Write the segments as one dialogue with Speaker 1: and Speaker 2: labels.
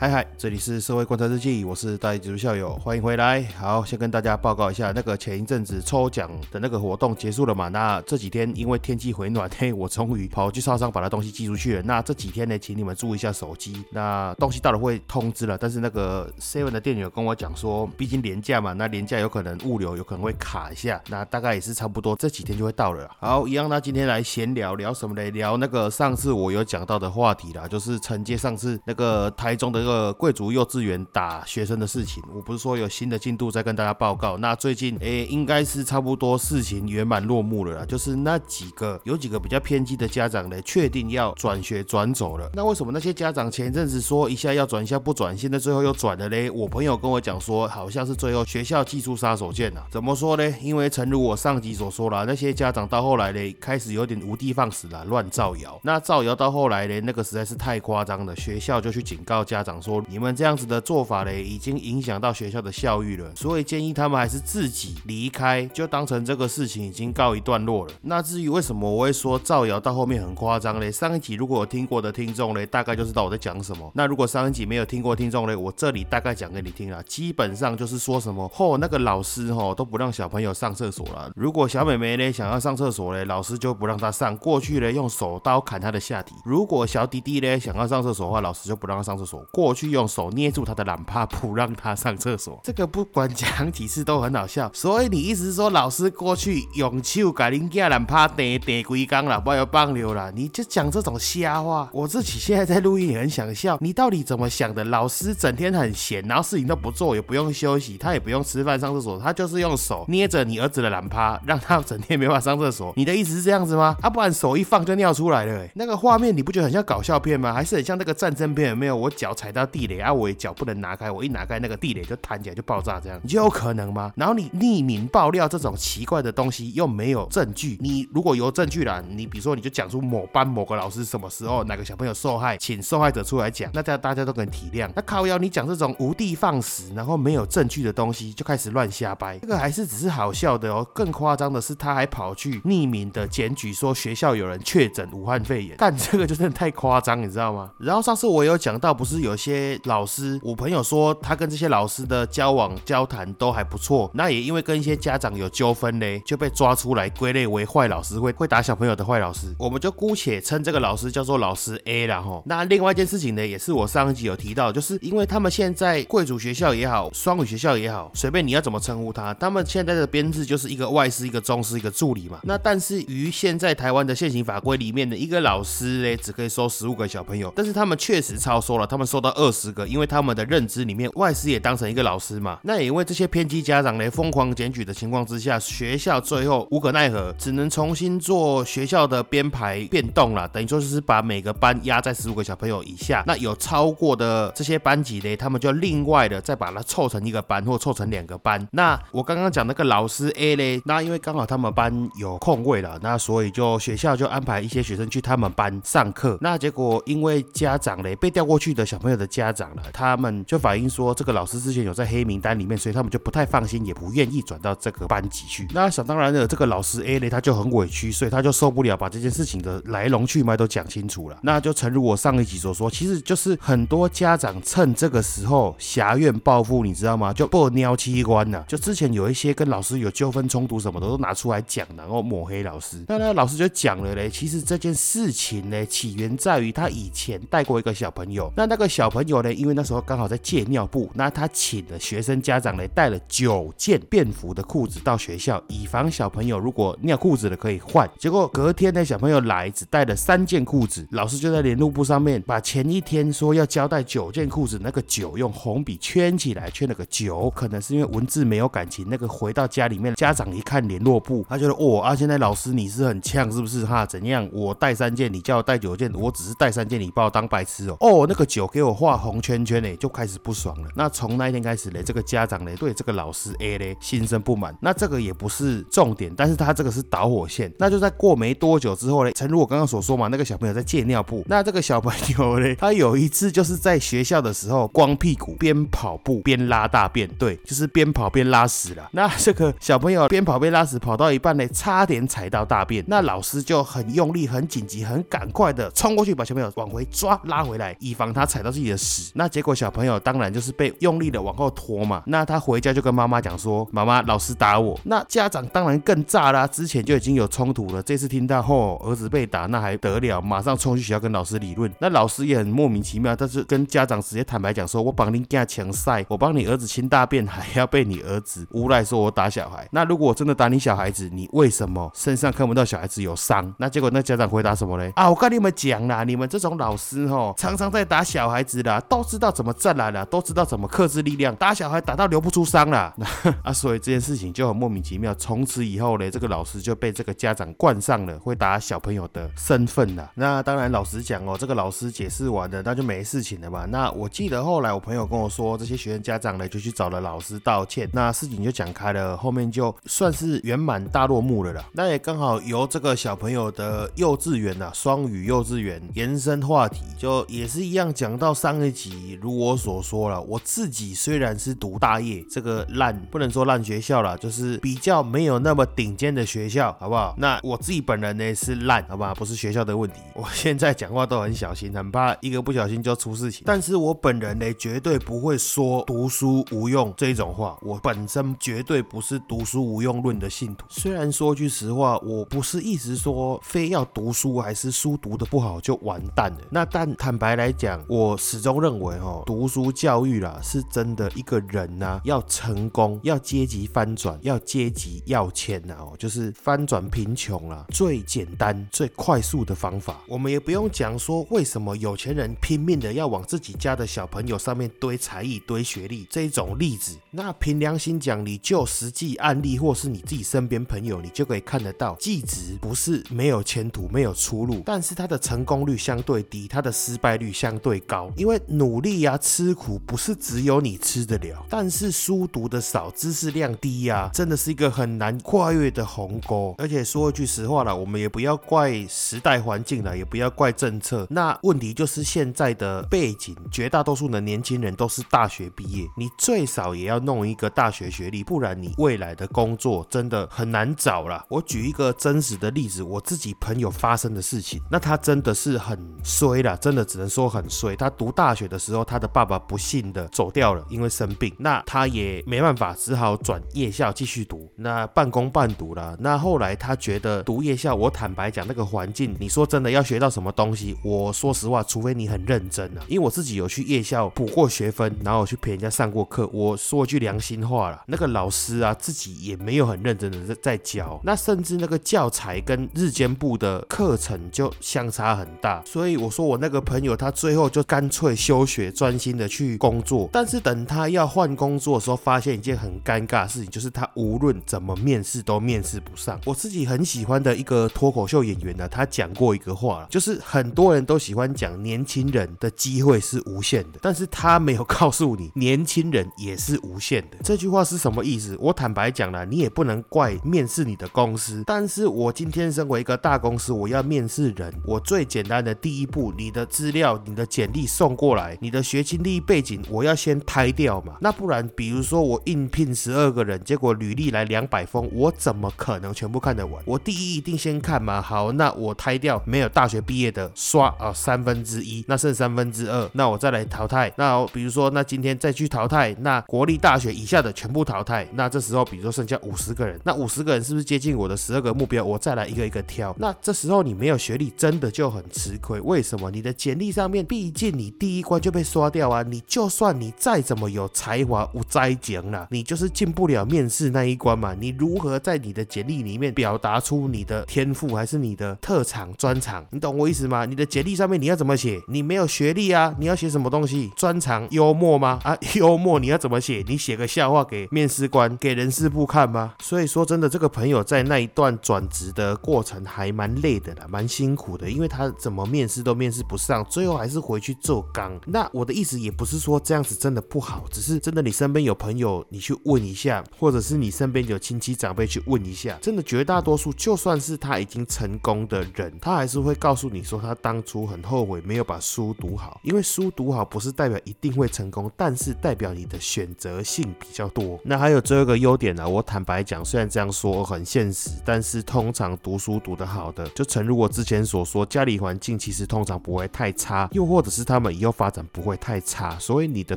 Speaker 1: 嗨嗨，这里是社会观察日记，我是大一技术校友，欢迎回来。好，先跟大家报告一下，那个前一阵子抽奖的那个活动结束了嘛？那这几天因为天气回暖，嘿，我终于跑去超商把那东西寄出去了。那这几天呢，请你们注意一下手机，那东西到了会通知了。但是那个 Seven 的店员跟我讲说，毕竟廉价嘛，那廉价有可能物流有可能会卡一下，那大概也是差不多这几天就会到了。好，一样，那今天来闲聊聊什么嘞？聊那个上次我有讲到的话题啦，就是承接上次那个台中的。个贵族幼稚园打学生的事情，我不是说有新的进度再跟大家报告。那最近诶，应该是差不多事情圆满落幕了啦。就是那几个有几个比较偏激的家长呢，确定要转学转走了。那为什么那些家长前阵子说一下要转一下不转，现在最后又转了嘞？我朋友跟我讲说，好像是最后学校寄出杀手锏呐。怎么说呢？因为诚如我上集所说啦，那些家长到后来呢，开始有点无的放矢了，乱造谣。那造谣到后来呢，那个实在是太夸张了，学校就去警告家长。说你们这样子的做法嘞，已经影响到学校的校誉了，所以建议他们还是自己离开，就当成这个事情已经告一段落了。那至于为什么我会说造谣到后面很夸张嘞？上一集如果有听过的听众嘞，大概就知道我在讲什么。那如果上一集没有听过听众嘞，我这里大概讲给你听了，基本上就是说什么，嚯，那个老师吼都不让小朋友上厕所了。如果小美眉嘞想要上厕所嘞，老师就不让她上，过去嘞用手刀砍她的下体。如果小弟弟嘞想要上厕所的话，老师就不让他上厕所，过。过去用手捏住他的懒趴，不让他上厕所。这个不管讲几次都很好笑。所以你意思是说，老师过去用手把恁家懒趴叠叠龟缸了，不要放流了？你就讲这种瞎话。我自己现在在录音也很想笑。你到底怎么想的？老师整天很闲，然后事情都不做，也不用休息，他也不用吃饭上厕所，他就是用手捏着你儿子的懒趴，让他整天没法上厕所。你的意思是这样子吗？啊，不然手一放就尿出来了。那个画面你不觉得很像搞笑片吗？还是很像那个战争片？有没有？我脚踩到。地雷啊！我脚不能拿开，我一拿开那个地雷就弹起来就爆炸，这样你就有可能吗？然后你匿名爆料这种奇怪的东西又没有证据，你如果有证据了，你比如说你就讲出某班某个老师什么时候哪个小朋友受害，请受害者出来讲，那这样大家都可以体谅。那靠腰你讲这种无的放矢，然后没有证据的东西就开始乱瞎掰，这个还是只是好笑的哦。更夸张的是他还跑去匿名的检举说学校有人确诊武汉肺炎，但这个就真的太夸张，你知道吗？然后上次我有讲到，不是有些。些老师，我朋友说他跟这些老师的交往交谈都还不错，那也因为跟一些家长有纠纷嘞，就被抓出来归类为坏老师，会会打小朋友的坏老师。我们就姑且称这个老师叫做老师 A 了哈。那另外一件事情呢，也是我上一集有提到，就是因为他们现在贵族学校也好，双语学校也好，随便你要怎么称呼他，他们现在的编制就是一个外师、一个中师、一个助理嘛。那但是于现在台湾的现行法规里面的一个老师嘞，只可以收十五个小朋友，但是他们确实超收了，他们收到。二十个，因为他们的认知里面，外师也当成一个老师嘛。那也因为这些偏激家长呢疯狂检举的情况之下，学校最后无可奈何，只能重新做学校的编排变动了。等于说就是把每个班压在十五个小朋友以下。那有超过的这些班级呢，他们就另外的再把它凑成一个班，或凑成两个班。那我刚刚讲那个老师 A 嘞，那因为刚好他们班有空位了，那所以就学校就安排一些学生去他们班上课。那结果因为家长嘞被调过去的小朋友的。家长了，他们就反映说，这个老师之前有在黑名单里面，所以他们就不太放心，也不愿意转到这个班级去。那想当然的，这个老师 A 呢，他就很委屈，所以他就受不了，把这件事情的来龙去脉都讲清楚了。那就诚如我上一集所说，其实就是很多家长趁这个时候狭怨报复，你知道吗？就不撩器官了。就之前有一些跟老师有纠纷冲突什么的，都拿出来讲，然后抹黑老师。那那老师就讲了嘞，其实这件事情呢，起源在于他以前带过一个小朋友，那那个小朋朋友呢，因为那时候刚好在借尿布，那他请了学生家长呢带了九件便服的裤子到学校，以防小朋友如果尿裤子了可以换。结果隔天呢，小朋友来只带了三件裤子，老师就在联络簿上面把前一天说要交代九件裤子那个九用红笔圈起来，圈了个九，可能是因为文字没有感情。那个回到家里面，家长一看联络簿，他觉得哦啊，现在老师你是很呛是不是哈？怎样？我带三件，你叫我带九件，我只是带三件，你把我当白痴哦？哦，那个九给我画红。圈圈呢，就开始不爽了。那从那一天开始呢，这个家长呢对这个老师 A 呢心生不满。那这个也不是重点，但是他这个是导火线。那就在过没多久之后呢，诚如我刚刚所说嘛，那个小朋友在借尿布。那这个小朋友呢，他有一次就是在学校的时候光屁股边跑步边拉大便，对，就是边跑边拉屎了。那这个小朋友边跑边拉屎，跑到一半呢，差点踩到大便。那老师就很用力、很紧急、很赶快的冲过去，把小朋友往回抓拉回来，以防他踩到自己的屎。那结果小朋友当然就是被用力的往后拖嘛。那他回家就跟妈妈讲说：“妈妈，老师打我。”那家长当然更炸啦，之前就已经有冲突了，这次听到后儿子被打，那还得了？马上冲去学校跟老师理论。那老师也很莫名其妙，但是跟家长直接坦白讲说：“我帮你家强晒，我帮你儿子清大便，还要被你儿子诬赖说我打小孩。那如果我真的打你小孩子，你为什么身上看不到小孩子有伤？”那结果那家长回答什么嘞？啊，我跟你们讲啦，你们这种老师吼，常常在打小孩子啦，都知道怎么站来了，都知道怎么克制力量，打小孩打到流不出伤啦。啊，所以这件事情就很莫名其妙。从此以后呢，这个老师就被这个家长冠上了会打小朋友的身份了。那当然，老实讲哦，这个老师解释完了，那就没事情了嘛。那我记得后来我朋友跟我说，这些学生家长呢就去找了老师道歉，那事情就讲开了，后面就算是圆满大落幕了啦。那也刚好由这个小朋友的幼稚园啊，双语幼稚园延伸话题，就也是一样讲到上一集，如我所说了，我自己虽然是读大业这个烂，不能说烂学校啦，就是比较没有那么顶尖的学校，好不好？那我自己本人呢是烂，好吧，不是学校的问题。我现在讲话都很小心，很怕一个不小心就出事情。但是我本人呢，绝对不会说读书无用这种话。我本身绝对不是读书无用论的信徒。虽然说句实话，我不是一直说非要读书还是书读的不好就完蛋了。那但坦白来讲，我是始终认为哦，读书教育啦，是真的一个人呐要成功，要阶级翻转，要阶级要迁呐哦，就是翻转贫穷啦，最简单、最快速的方法。我们也不用讲说为什么有钱人拼命的要往自己家的小朋友上面堆才艺、堆学历这一种例子。那凭良心讲，你就实际案例或是你自己身边朋友，你就可以看得到，技职不是没有前途、没有出路，但是他的成功率相对低，他的失败率相对高。因为因为努力呀、吃苦不是只有你吃得了，但是书读的少、知识量低呀，真的是一个很难跨越的鸿沟。而且说一句实话了，我们也不要怪时代环境了，也不要怪政策。那问题就是现在的背景，绝大多数的年轻人都是大学毕业，你最少也要弄一个大学学历，不然你未来的工作真的很难找了。我举一个真实的例子，我自己朋友发生的事情，那他真的是很衰了，真的只能说很衰。他读大学的时候，他的爸爸不幸的走掉了，因为生病，那他也没办法，只好转夜校继续读，那半工半读了。那后来他觉得读夜校，我坦白讲，那个环境，你说真的要学到什么东西？我说实话，除非你很认真啊，因为我自己有去夜校补过学分，然后去陪人家上过课。我说句良心话了，那个老师啊，自己也没有很认真的在在教，那甚至那个教材跟日间部的课程就相差很大。所以我说我那个朋友，他最后就干脆休学，专心的去工作。但是等他要换工作的时候，发现一件很尴尬的事情，就是他无论怎么面试都面试不上。我自己很喜欢的一个脱口秀演员呢，他讲过一个话，就是很多人都喜欢讲年轻人的机会是无限的，但是他没有告诉你，年轻人也是无限的。这句话是什么意思？我坦白讲了，你也不能怪面试你的公司，但是我今天身为一个大公司，我要面试人，我最简单的第一步，你的资料、你的简历送过来，你的学经历背景，我要先筛掉嘛。那不然，比如说我应聘十二个人，结果履历来两百封，我怎么可能全部看得完？我第一一定先看嘛。好，那我筛掉没有大学毕业的，刷啊三分之一，那剩三分之二，那我再来淘汰。那比如说，那今天再去淘汰，那国立大学以下的全部淘汰。那这时候，比如说剩下五十个人，那五十个人是不是接近我的十二个目标？我再来一个一个挑。那这时候你没有学历，真的就很吃亏。为什么？你的简历上面，毕竟你第一关就被刷掉啊。你就算你再怎么有才华，无灾讲啦，你就是进不了面试那一关嘛。你如何在你的简历里面表达出你的天赋，还是你的特长专长？你懂我意思吗？你的简历上面你要怎么写？你没有学历啊，你要写什么东西？专长幽默吗？啊，幽默你要怎么写？你写个笑话给面试官、给人事部看吗？所以说真的，这个朋友在那一段转职的过程还蛮累的啦，蛮辛苦的，因为他怎么面试都面试不上，最后还是回去做刚。那我的意思也不是说这样子真的不好，只是真的你身边有朋友，你去问一下，或者是你身边有亲戚长辈去问一下，真的绝大多数就算是他已经成功的人，他还是会告诉你说他当初很后悔没有把书读好，因为书读好不是代表一定会成功，但是代表你的选择性比较多。那还有最后一个优点呢，我坦白讲，虽然这样说很现实，但是通常读书读得好的，就诚如我之前所说，家里环境其实通常不会太差，又或者是他们以后发展不会太差，所以你的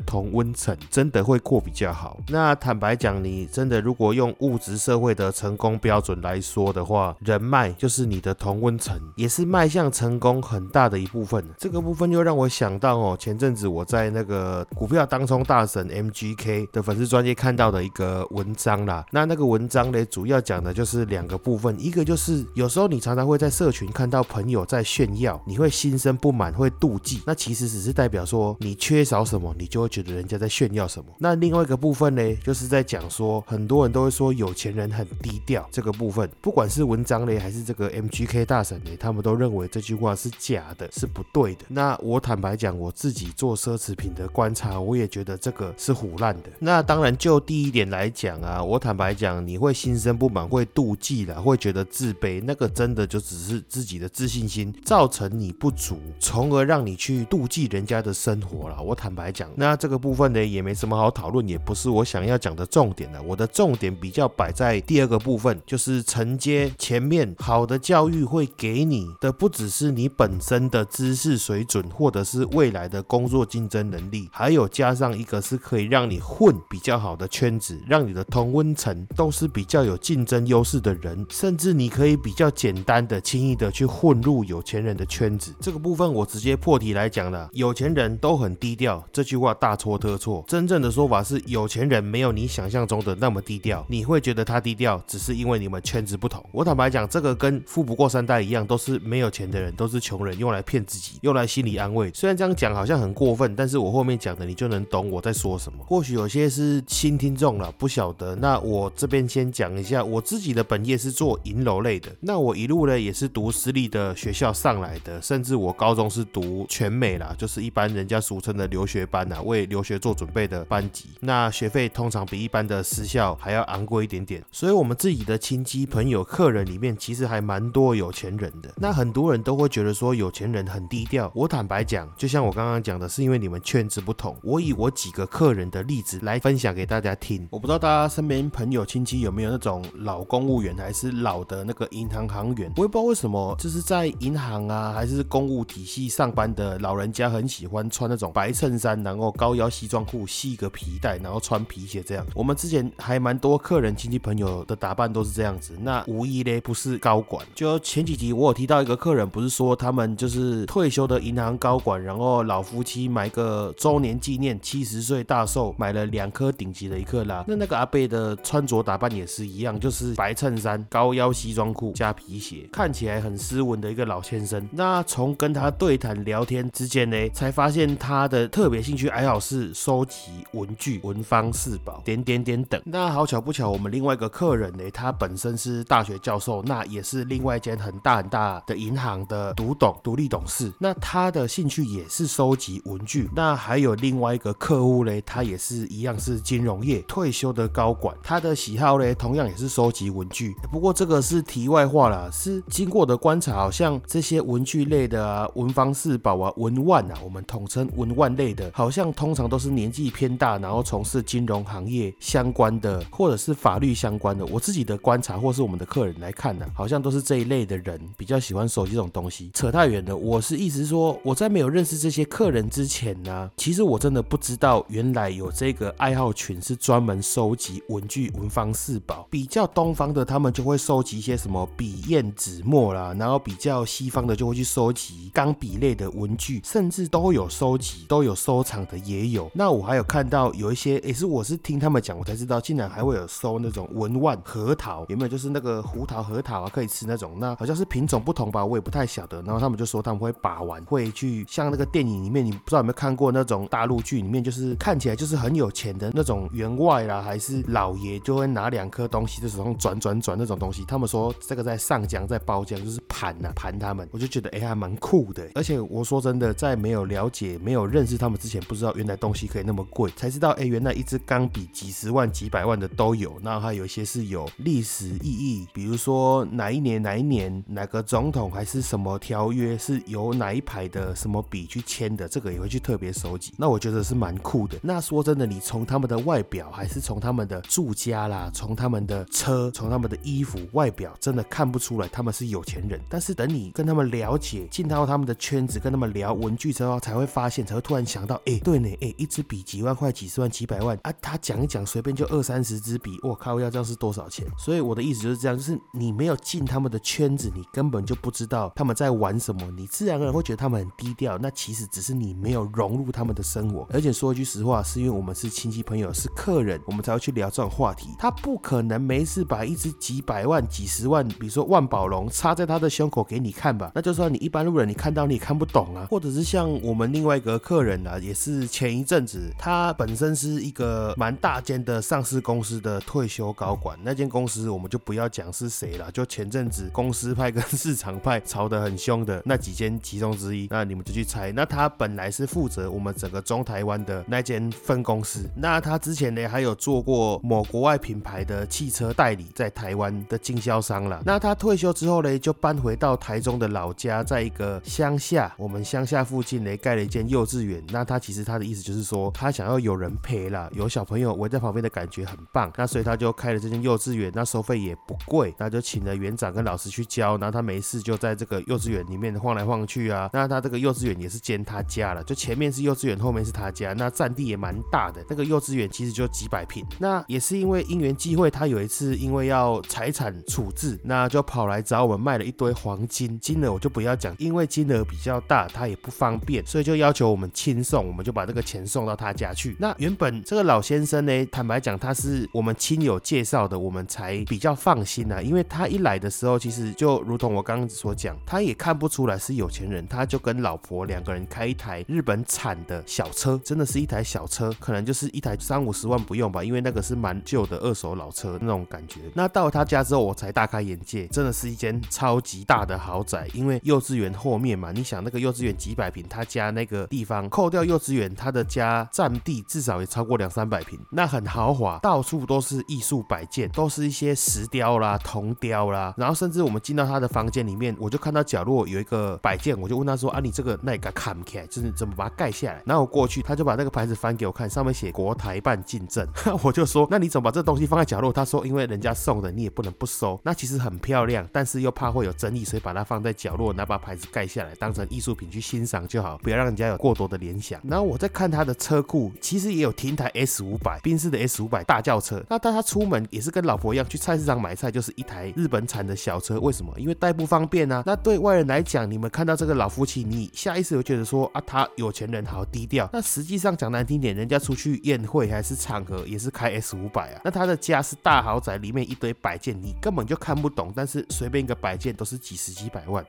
Speaker 1: 同温层真的会过比较好。那坦白讲，你真的如果用物质社会的成功标准来说的话，人脉就是你的同温层，也是迈向成功很大的一部分。这个部分又让我想到哦，前阵子我在那个股票当冲大神 MGK 的粉丝专业看到的一个文章啦。那那个文章呢，主要讲的就是两个部分，一个就是有时候你常常会在社群看到朋友在炫耀，你会心生不满，会妒忌。那其实只是代表说你缺少什么，你就会觉得人家在炫耀什么。那另外一个部分呢，就是在讲说很多人都会说有钱人很低调这个部分，不管是文章呢 还是这个 MGK 大神呢，他们都认为这句话是假的，是不对的。那我坦白讲，我自己做奢侈品的观察，我也觉得这个是胡乱的。那当然，就第一点来讲啊，我坦白讲，你会心生不满，会妒忌的，会觉得自卑，那个真的就只是自己的自信心造成你不足，从而让你去妒忌人人家的生活了。我坦白讲，那这个部分呢，也没什么好讨论，也不是我想要讲的重点了。我的重点比较摆在第二个部分，就是承接前面好的教育会给你的，不只是你本身的知识水准，或者是未来的工作竞争能力，还有加上一个是可以让你混比较好的圈子，让你的同温层都是比较有竞争优势的人，甚至你可以比较简单的、轻易的去混入有钱人的圈子。这个部分我直接破题来讲了，有有钱人都很低调，这句话大错特错。真正的说法是，有钱人没有你想象中的那么低调，你会觉得他低调，只是因为你们圈子不同。我坦白讲，这个跟富不过三代一样，都是没有钱的人，都是穷人，用来骗自己，用来心理安慰。虽然这样讲好像很过分，但是我后面讲的你就能懂我在说什么。或许有些是新听众了，不晓得。那我这边先讲一下，我自己的本业是做银楼类的。那我一路呢也是读私立的学校上来的，甚至我高中是读全美啦，就是一般人家俗称的留学班呐，为留学做准备的班级。那学费通常比一般的私校还要昂贵一点点。所以我们自己的亲戚朋友、客人里面，其实还蛮多有钱人的。那很多人都会觉得说有钱人很低调。我坦白讲，就像我刚刚讲的，是因为你们圈子不同。我以我几个客人的例子来分享给大家听。我不知道大家身边朋友亲戚有没有那种老公务员，还是老的那个银行行员。我也不知道为什么，就是在银行啊，还是公务体系上班的老人家，和很喜欢穿那种白衬衫，然后高腰西装裤，系个皮带，然后穿皮鞋这样。我们之前还蛮多客人亲戚朋友的打扮都是这样子。那无疑嘞，不是高管。就前几集我有提到一个客人，不是说他们就是退休的银行高管，然后老夫妻买个周年纪念，七十岁大寿，买了两颗顶级的一克拉。那那个阿贝的穿着打扮也是一样，就是白衬衫、高腰西装裤加皮鞋，看起来很斯文的一个老先生。那从跟他对谈聊天之间呢，才发现他的特别兴趣爱好是收集文具、文房四宝、点点点等。那好巧不巧，我们另外一个客人呢，他本身是大学教授，那也是另外一间很大很大的银行的独董、独立董事。那他的兴趣也是收集文具。那还有另外一个客户嘞，他也是一样是金融业退休的高管，他的喜好嘞，同样也是收集文具。不过这个是题外话啦，是经过的观察，好像这些文具类的啊，文房四宝啊，文玩啊，我们统称文玩类的，好像通常都是年纪偏大，然后从事金融行业相关的，或者是法律相关的。我自己的观察，或是我们的客人来看呢，好像都是这一类的人比较喜欢收集这种东西。扯太远了，我是意思说，我在没有认识这些客人之前呢，其实我真的不知道原来有这个爱好群是专门收集文具、文房四宝。比较东方的，他们就会收集一些什么笔、砚、纸、墨啦，然后比较西方的就会去收集钢笔类的文具，甚至都有收集、都有收藏的也有。那我还有看到有一些，也是我是听他们讲，我才知道，竟然还会有收那种文玩核桃，有没有？就是那个胡桃核桃啊，可以吃那种。那好像是品种不同吧，我也不太晓得。然后他们就说他们会把玩，会去像那个电影里面，你不知道有没有看过那种大陆剧里面，就是看起来就是很有钱的那种员外啦，还是老爷，就会拿两颗东西在手上转转转那种东西。他们说这个在上浆，在包浆，就是盘呐，盘他们，我就觉得哎还蛮酷的。而且我说真的，在没有了解、没有认识他们之前，不知道原来东西可以那么贵，才知道哎，原来一支钢笔几十万、几百万的都有。那还有一些是有历史意义，比如说哪一年哪一年哪个总统还是什么条约是由哪一排的什么笔去签的，这个也会去特别收集。那我觉得是蛮酷的。那说真的，你从他们的外表，还是从他们的住家啦，从他们的车，从他们的衣服外表，真的看不出来他们是有钱人。但是等你跟他们了解，进到他们的圈子，跟他们聊文具之后，才会发现，才会突然想到，哎，对呢，哎，一支笔几万块、几十万、几百万啊！他讲一讲，随便就二三十支笔，我靠，要这样是多少钱？所以我的意思就是这样，就是你没有进他们的圈子，你根本就不知道他们在玩什么，你自然而然会觉得他们很低调。那其实只是你没有融入他们的生活。而且说一句实话，是因为我们是亲戚朋友，是客人，我们才会去聊这种话题。他不可能没事把一支几百万、几十万，比如说万宝龙插在他的胸口给你看吧？那就算你一般路人，你看到你也看不懂啊。或者是像我们另外一个客人啊，也是前一阵子，他本身是一个蛮大间的上市公司的退休高管。那间公司我们就不要讲是谁了，就前阵子公司派跟市场派吵得很凶的那几间其中之一。那你们就去猜。那他本来是负责我们整个中台湾的那间分公司。那他之前呢还有做过某国外品牌的汽车代理，在台湾的经销商了。那他退休之后呢，就搬回到台中的老家，在一个乡下，我们乡下附近呢盖了一间幼稚园。那他其实他的意思就是说，他想要有人陪啦，有小朋友围在旁边的感觉很棒。那所以他就开了这间幼稚园，那收费也不贵，那就请了园长跟老师去教。然后他没事就在这个幼稚园里面晃来晃去啊。那他这个幼稚园也是兼他家了，就前面是幼稚园，后面是他家。那占地也蛮大的，那个幼稚园其实就几百平。那也是因为因缘际会，他有一次因为要财产处置，那就跑来找我们卖了一堆黄金，金额我就不要讲，因为金额比较大，他也不方便，所以就要求我们亲送，我们就把这个钱送到他家去。那原本这个老先生呢，坦白讲他是我们亲友介绍的，我们才比较放心啊，因为他一来的时候，其实就如同我刚刚所讲，他也看不出来是有钱人，他就跟老婆两个人开一台日本产的小车，真的是一台小车，可能就是一台三五十万不用吧，因为那个是蛮旧的二手老车那种感觉。那到他家之后，我才大开眼界，真的是一间超级大的豪宅。因为幼稚园后面嘛，你想那个幼稚园几百平，他家那个地方扣掉幼稚园，他的家占地至少也超过两三百平，那很豪华，到处都是艺术摆件，都是一些石雕啦、铜雕啦。然后甚至我们进到他的房间里面，我就看到角落有一个摆件，我就问他说：“啊，你这个那个看不起来，就是怎么把它盖下来？”然后我过去，他就把那个牌子翻给我看，上面写国台办进证。我就说：“那你怎么把这东西放在角落？”他说：“因为人家送的，你也不能不收。那其实很漂亮，但是又怕会有争议，所以把它放在角落，拿把牌子盖下来，当成艺术品去欣赏就好，不要让人家有过多的联想。”然后我在看他的车库，其实也有停台 S 五百，宾士的 S 五百大轿车。那当他出门也是跟老婆一样去菜市场买菜，就是一台日本产的小车。为什么？因为代步方便啊。那对外人来讲，你们看到这个老夫妻，你下意识就觉得说啊，他有钱人好低调。那实际上讲难听点，人家出去宴会还是场合，也是开 S 五百啊。那他的家是大豪宅，里面一堆摆件，你根本就看不懂。但是随便一个摆件都是几十几百万，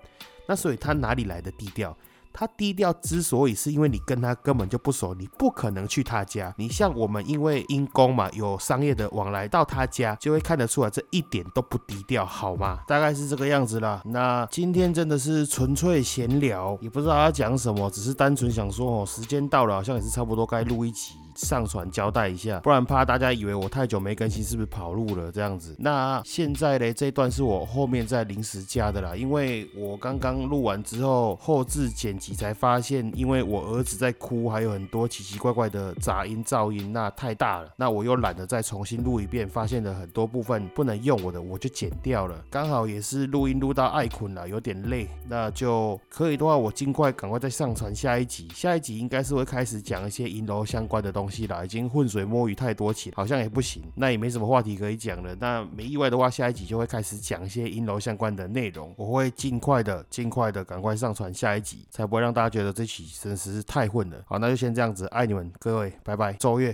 Speaker 1: 那所以他哪里来的低调？他低调之所以是因为你跟他根本就不熟，你不可能去他家。你像我们，因为因公嘛，有商业的往来到他家，就会看得出来，这一点都不低调，好吗？大概是这个样子啦。那今天真的是纯粹闲聊，也不知道要讲什么，只是单纯想说哦，时间到了，好像也是差不多该录一集。上传交代一下，不然怕大家以为我太久没更新，是不是跑路了这样子？那现在呢，这段是我后面在临时加的啦，因为我刚刚录完之后后置剪辑才发现，因为我儿子在哭，还有很多奇奇怪怪的杂音噪音，那太大了。那我又懒得再重新录一遍，发现了很多部分不能用我的，我就剪掉了。刚好也是录音录到爱困了，有点累，那就可以的话，我尽快赶快再上传下一集。下一集应该是会开始讲一些银楼相关的东西。东西啦，已经浑水摸鱼太多起，好像也不行，那也没什么话题可以讲了。那没意外的话，下一集就会开始讲一些阴楼相关的内容。我会尽快的、尽快的赶快上传下一集，才不会让大家觉得这期真实是太混了。好，那就先这样子，爱你们各位，拜拜，周月。